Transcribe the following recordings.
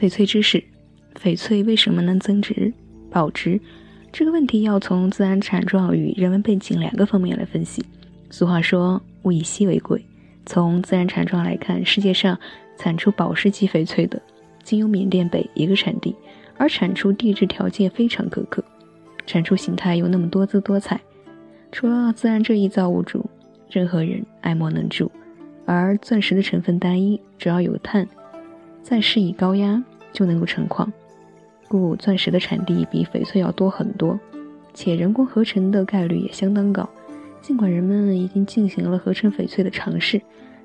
翡翠知识：翡翠为什么能增值、保值？这个问题要从自然产状与人文背景两个方面来分析。俗话说“物以稀为贵”，从自然产状来看，世界上产出宝石级翡翠的仅有缅甸北一个产地，而产出地质条件非常苛刻，产出形态又那么多姿多彩。除了自然这一造物主，任何人爱莫能助。而钻石的成分单一，主要有碳，再施以高压就能够成矿，故钻石的产地比翡翠要多很多，且人工合成的概率也相当高。尽管人们已经进行了合成翡翠的尝试，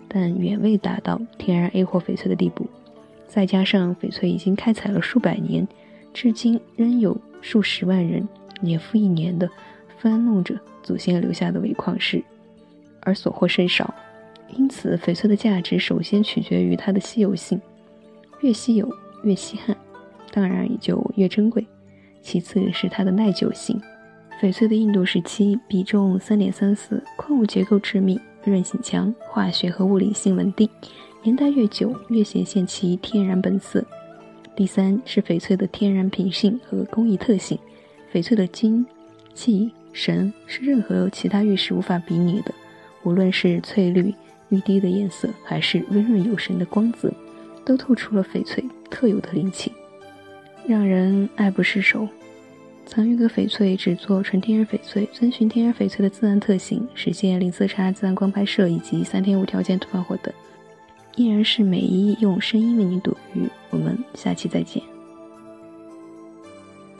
但远未达到天然 A 货翡翠的地步。再加上翡翠已经开采了数百年，至今仍有数十万人年复一年的翻弄着祖先留下的伪矿石，而所获甚少。因此，翡翠的价值首先取决于它的稀有性，越稀有越稀罕，当然也就越珍贵。其次是它的耐久性，翡翠的硬度时期比重三点三四，矿物结构致密，韧性强，化学和物理性稳定，年代越久越显现其天然本色。第三是翡翠的天然品性和工艺特性，翡翠的精、气、神是任何其他玉石无法比拟的，无论是翠绿。玉滴的颜色，还是温润有神的光泽，都透出了翡翠特有的灵气，让人爱不释手。藏玉阁翡翠只做纯天然翡翠，遵循天然翡翠的自然特性，实现零色差、自然光拍摄以及三天无条件退换货等。依然是美一用声音为你躲鱼，我们下期再见。